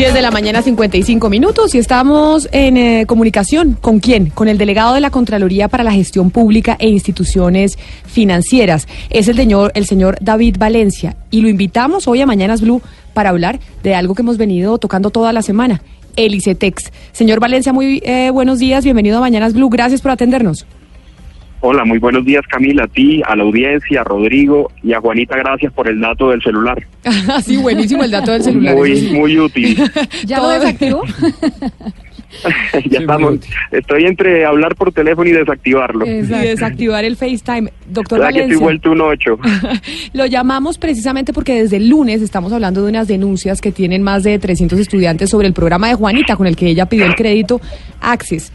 10 de la mañana, 55 minutos, y estamos en eh, comunicación. ¿Con quién? Con el delegado de la Contraloría para la Gestión Pública e Instituciones Financieras. Es el señor, el señor David Valencia. Y lo invitamos hoy a Mañanas Blue para hablar de algo que hemos venido tocando toda la semana, el ICETEX. Señor Valencia, muy eh, buenos días, bienvenido a Mañanas Blue. Gracias por atendernos. Hola, muy buenos días Camila, a ti, a la audiencia, a Rodrigo y a Juanita, gracias por el dato del celular. sí, buenísimo el dato del celular. Muy, muy útil. ¿Ya lo desactivó? ya estamos, estoy entre hablar por teléfono y desactivarlo. Y desactivar el FaceTime. Doctor Valencia. que estoy vuelto un ocho. lo llamamos precisamente porque desde el lunes estamos hablando de unas denuncias que tienen más de 300 estudiantes sobre el programa de Juanita con el que ella pidió el crédito Access.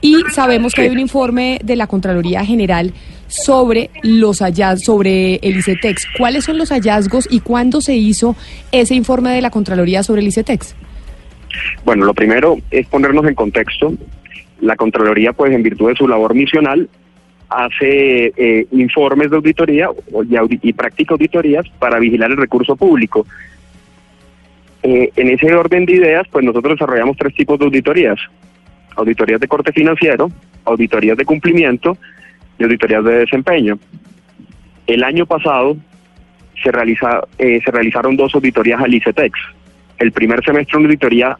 Y sabemos que hay un informe de la Contraloría General sobre los sobre el ICETEX. ¿Cuáles son los hallazgos y cuándo se hizo ese informe de la Contraloría sobre el ICETEX? Bueno, lo primero es ponernos en contexto. La Contraloría, pues en virtud de su labor misional, hace eh, informes de auditoría y, practica auditorías para vigilar el recurso público. Eh, en ese orden de ideas, pues nosotros desarrollamos tres tipos de auditorías auditorías de corte financiero, auditorías de cumplimiento y auditorías de desempeño. El año pasado se, realiza, eh, se realizaron dos auditorías al ICETEX. El primer semestre una auditoría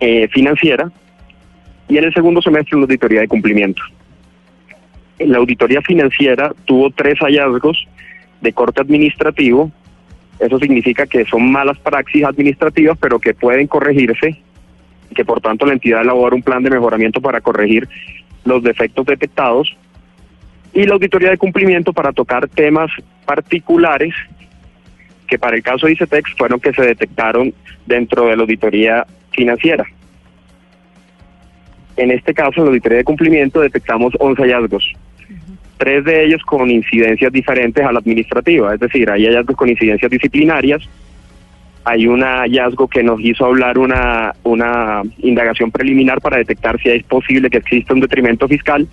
eh, financiera y en el segundo semestre una auditoría de cumplimiento. La auditoría financiera tuvo tres hallazgos de corte administrativo. Eso significa que son malas praxis administrativas, pero que pueden corregirse que por tanto la entidad elabora un plan de mejoramiento para corregir los defectos detectados y la auditoría de cumplimiento para tocar temas particulares que para el caso de ICETEX fueron que se detectaron dentro de la auditoría financiera. En este caso, en la auditoría de cumplimiento detectamos 11 hallazgos, tres de ellos con incidencias diferentes a la administrativa, es decir, hay hallazgos con incidencias disciplinarias, hay un hallazgo que nos hizo hablar una, una indagación preliminar para detectar si es posible que exista un detrimento fiscal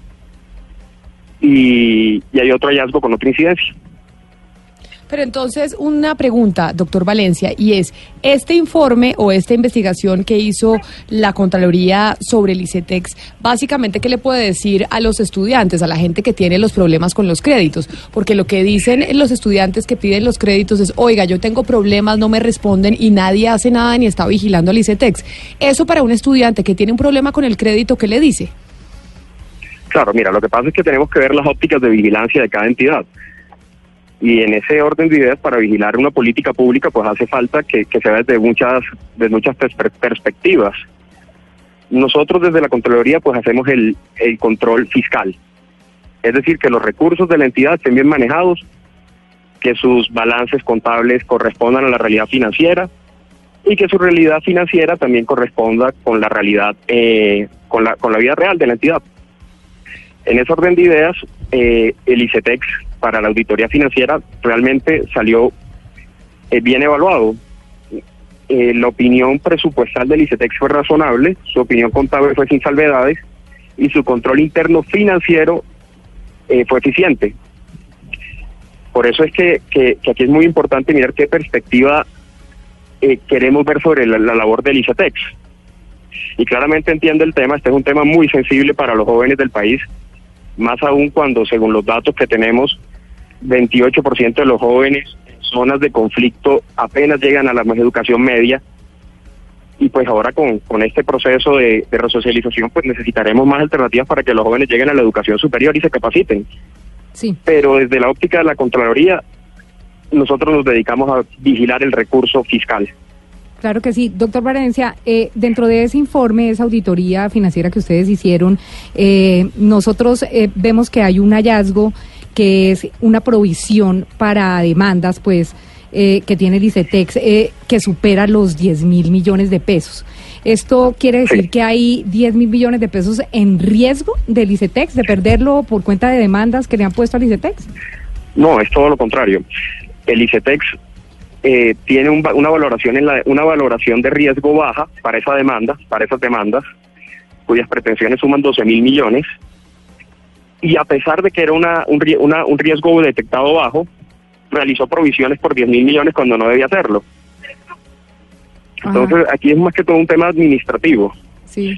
y, y hay otro hallazgo con otra incidencia. Pero entonces, una pregunta, doctor Valencia, y es, este informe o esta investigación que hizo la Contraloría sobre el ICETEX, básicamente, ¿qué le puede decir a los estudiantes, a la gente que tiene los problemas con los créditos? Porque lo que dicen los estudiantes que piden los créditos es, oiga, yo tengo problemas, no me responden y nadie hace nada ni está vigilando al ICETEX. Eso para un estudiante que tiene un problema con el crédito, ¿qué le dice? Claro, mira, lo que pasa es que tenemos que ver las ópticas de vigilancia de cada entidad. Y en ese orden de ideas, para vigilar una política pública, pues hace falta que, que se vea desde muchas, de muchas perspectivas. Nosotros desde la Contraloría pues hacemos el, el control fiscal. Es decir, que los recursos de la entidad estén bien manejados, que sus balances contables correspondan a la realidad financiera y que su realidad financiera también corresponda con la realidad, eh, con, la, con la vida real de la entidad. En ese orden de ideas, eh, el ICETEX para la auditoría financiera realmente salió eh, bien evaluado. Eh, la opinión presupuestal del ICETEX fue razonable, su opinión contable fue sin salvedades y su control interno financiero eh, fue eficiente. Por eso es que, que, aquí es muy importante mirar qué perspectiva queremos ver sobre la, la labor del ICETEX. Y claramente entiendo el tema, este es un tema muy sensible para los jóvenes del país, más aún cuando, según los datos que tenemos, 28% de los jóvenes en zonas de conflicto apenas llegan a la educación media. Y pues ahora con, con este proceso de, resocialización, pues necesitaremos más alternativas para que los jóvenes lleguen a la educación superior y se capaciten. Sí. Pero desde la óptica de la Contraloría, nosotros nos dedicamos a vigilar el recurso fiscal. Claro que sí. Doctor Valencia, eh, dentro de ese informe, esa auditoría financiera que ustedes hicieron, eh, nosotros eh, vemos que hay un hallazgo que es una provisión para demandas, pues, eh, que tiene el ICETEX eh, que supera los 10 mil millones de pesos. ¿Esto quiere decir que hay 10 mil millones de pesos en riesgo del ICETEX, de perderlo por cuenta de demandas que le han puesto al ICETEX? No, es todo lo contrario. El ICETEX eh, tiene una valoración en la, una valoración de riesgo baja para esa demanda, para esas demandas, cuyas pretensiones suman 12 mil millones. Y a pesar de que era una, un, un riesgo detectado bajo, realizó provisiones por 10 mil millones cuando no debía hacerlo. Entonces, aquí es más que todo un tema administrativo.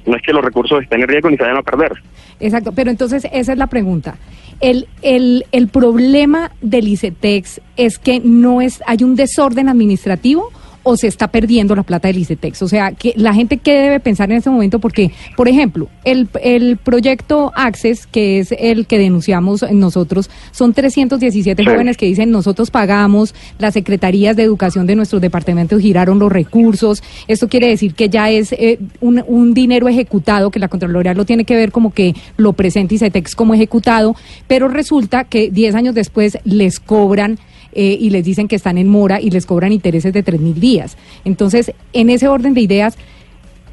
No es que los recursos estén en riesgo ni se vayan a perder. Exacto, pero entonces esa es la pregunta. El, el, el problema del ICETEX es que no es, hay un desorden administrativo o se está perdiendo la plata del ICETEX? O sea, que la gente qué debe pensar en ese momento porque, por ejemplo, el, el proyecto Access, que es el que denunciamos nosotros, son 317 jóvenes que dicen nosotros pagamos, las secretarías de educación de nuestros departamentos giraron los recursos. Esto quiere decir que ya es eh, un, un dinero ejecutado, que la Contraloría lo tiene que ver como que lo presenta ICETEX como ejecutado, pero resulta que 10 años después les cobran eh, y les dicen que están en mora y les cobran intereses de tres mil días. Entonces, en ese orden de ideas,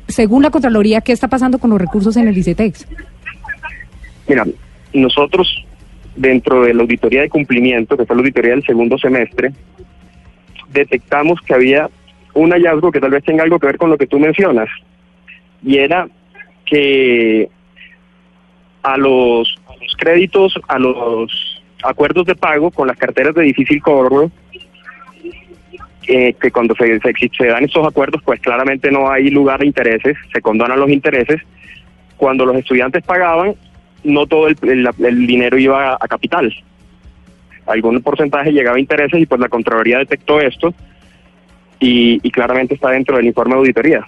según la Contraloría, ¿qué está pasando con los recursos en el ICETEX? Mira, nosotros dentro de la auditoría de cumplimiento, que fue la auditoría del segundo semestre, detectamos que había un hallazgo que tal vez tenga algo que ver con lo que tú mencionas, y era que a los, a los créditos, a los acuerdos de pago con las carteras de difícil cobro, eh, que cuando se, se, dan estos acuerdos, pues claramente no hay lugar de intereses, se condonan los intereses. Cuando los estudiantes pagaban, no todo el, dinero iba a, capital. Algún porcentaje llegaba a intereses y pues la Contraloría detectó esto y, claramente está dentro del informe de auditoría.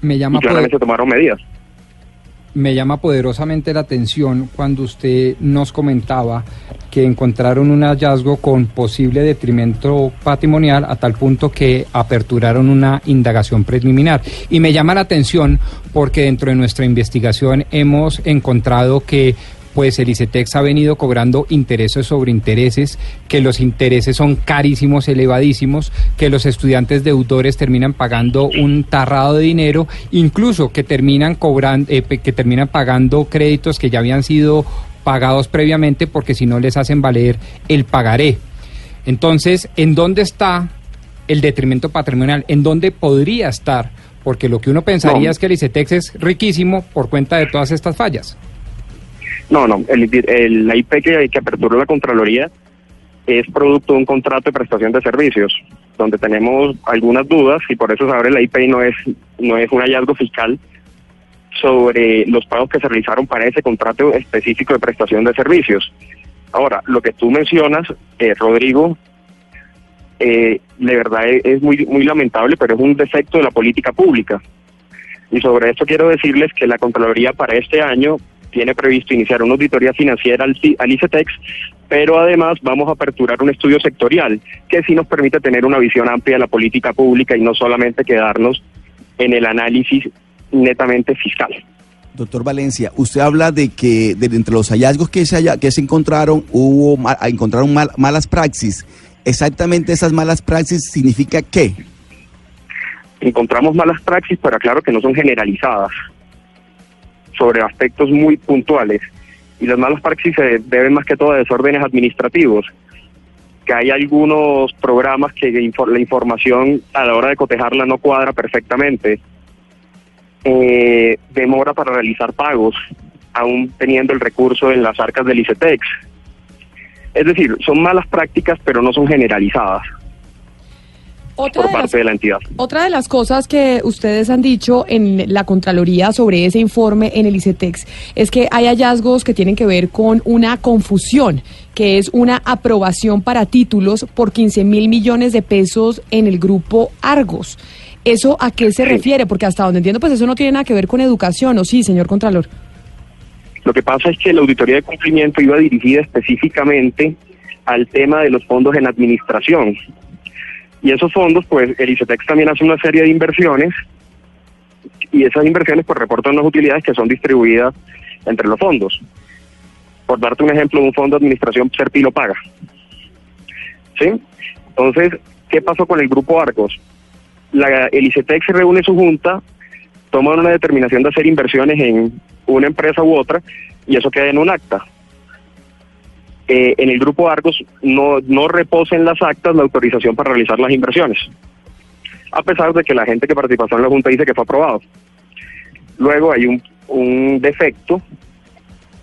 Me llama y claramente se tomaron medidas me llama poderosamente la atención cuando usted nos comentaba que encontraron un hallazgo con posible detrimento patrimonial a tal punto que aperturaron una indagación preliminar. Y me llama la atención porque dentro de nuestra investigación hemos encontrado que pues el ICETEX ha venido cobrando intereses sobre intereses, que los intereses son carísimos, elevadísimos, que los estudiantes deudores terminan pagando un tarrado de dinero, incluso que terminan cobrando, eh, que terminan pagando créditos que ya habían sido pagados previamente porque si no les hacen valer el pagaré. Entonces, ¿en dónde está el detrimento patrimonial? ¿En dónde podría estar? Porque lo que uno pensaría es que el ICETEX es riquísimo por cuenta de todas estas fallas. No, no, el, la IP que, que aperturó la Contraloría es producto de un contrato de prestación de servicios, donde tenemos algunas dudas y por eso se abre la IP y no es, no es un hallazgo fiscal sobre los pagos que se realizaron para ese contrato específico de prestación de servicios. Ahora, lo que tú mencionas, eh, Rodrigo, eh, de verdad es, es muy, muy lamentable, pero es un defecto de la política pública. Y sobre esto quiero decirles que la Contraloría para este año tiene previsto iniciar una auditoría financiera al, al ICETEX, pero además vamos a aperturar un estudio sectorial que sí nos permite tener una visión amplia de la política pública y no solamente quedarnos en el análisis netamente fiscal. Doctor Valencia, usted habla de que de, entre los hallazgos que se, haya, que se encontraron, hubo encontraron malas praxis. Exactamente esas malas praxis significa qué? Encontramos malas praxis, pero claro que no son generalizadas sobre aspectos muy puntuales. Y las malas praxis se deben más que todo a desórdenes administrativos, que hay algunos programas que la información a la hora de cotejarla no cuadra perfectamente. Eh, demora para realizar pagos, aún teniendo el recurso en las arcas del ICETEX. Es decir, son malas prácticas, pero no son generalizadas otra por parte de, la entidad. Otra de las cosas que ustedes han dicho en la Contraloría sobre ese informe en el ICETEX es que hay hallazgos que tienen que ver con una confusión, que es una aprobación para títulos por 15 mil millones de pesos en el grupo Argos. ¿Eso a qué se refiere? Porque hasta donde entiendo, pues eso no tiene nada que ver con educación, ¿o sí, señor Contralor? Lo que pasa es que la auditoría de cumplimiento iba dirigida específicamente al tema de los fondos en administración. Y esos fondos, pues el ICETEX también hace una serie de inversiones y esas inversiones pues reportan unas utilidades que son distribuidas entre los fondos. Por darte un ejemplo, un fondo de administración Serpilo paga. ¿Sí? Entonces, ¿qué pasó con el grupo Arcos? La, el ICETEX reúne su junta, toman una determinación de hacer inversiones en una empresa u otra y eso queda en un acta. Eh, en el grupo Argos no, no reposa en las actas la autorización para realizar las inversiones, a pesar de que la gente que participó en la Junta dice que fue aprobado. Luego hay un, defecto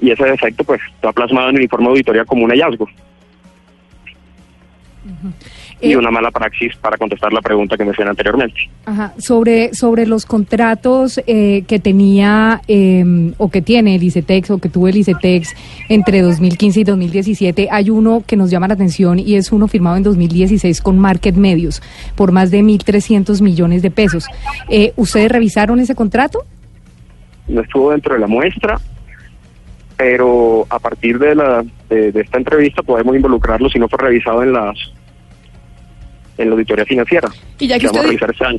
y ese defecto pues está plasmado en el informe de auditoría como un hallazgo. Y Eh, una mala praxis para contestar la pregunta que mencioné anteriormente. Ajá, sobre, sobre los contratos eh, que tenía eh, o que tiene el ICETEX o que tuvo el ICETEX entre 2015 y 2017, hay uno que nos llama la atención y es uno firmado en 2016 con Market Medios por más de 1.300 millones de pesos. Eh, ¿Ustedes revisaron ese contrato? no estuvo dentro de la muestra, pero a partir de, la, de, de esta entrevista podemos involucrarlo si no fue revisado en las en la auditoría financiera Y ya que,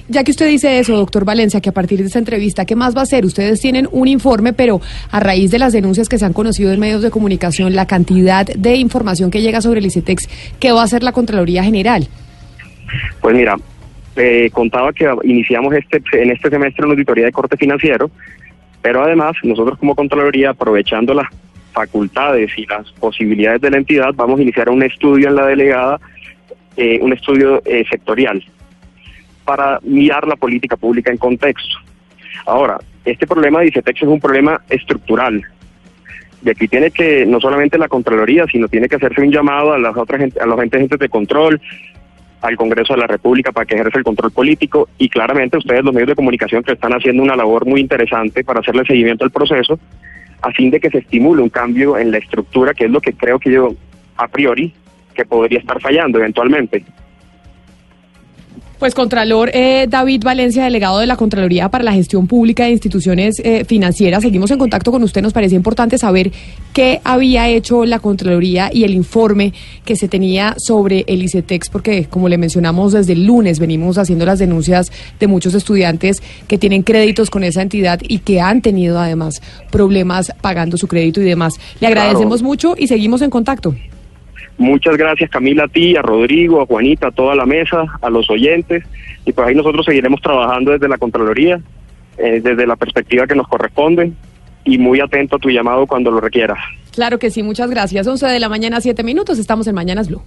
ya usted dice eso, doctor Valencia, que a partir de esta entrevista, ¿qué más va a hacer? Ustedes tienen un informe, pero a raíz de las denuncias que se han conocido en medios de comunicación, la cantidad de información que llega sobre el ICETEX, ¿qué va a hacer la Contraloría General? Pues mira, eh, contaba que iniciamos este en este semestre una auditoría de corte financiero, pero además nosotros como Contraloría, aprovechando las facultades y las posibilidades de la entidad, vamos a iniciar un estudio en la delegada, eh, un estudio eh, sectorial, para mirar la política pública en contexto. Ahora, este problema de ICETEX es un problema estructural. De aquí tiene que, no solamente la Contraloría, sino tiene que hacerse un llamado a las otras a los entes de control, al Congreso de la República para que ejerza el control político y claramente ustedes los medios de comunicación que están haciendo una labor muy interesante para hacerle seguimiento al proceso a fin de que se estimule un cambio en la estructura que es lo que creo que yo a priori que podría estar fallando eventualmente. Pues Contralor eh, David Valencia, delegado de la Contraloría para la Gestión Pública de Instituciones eh, Financieras, seguimos en contacto con usted. Nos parecía importante saber qué había hecho la Contraloría y el informe que se tenía sobre el ICETEX, porque como le mencionamos desde el lunes venimos haciendo las denuncias de muchos estudiantes que tienen créditos con esa entidad y que han tenido además problemas pagando su crédito y demás. Le Claro. agradecemos mucho y seguimos en contacto. Muchas gracias Camila a ti, a Rodrigo, a Juanita, a toda la mesa, a los oyentes y pues ahí nosotros seguiremos trabajando desde la Contraloría, eh, desde la perspectiva que nos corresponde y muy atento a tu llamado cuando lo requieras. Claro que sí, muchas gracias. 11 de la mañana, 7 minutos, estamos en Mañanas Blue.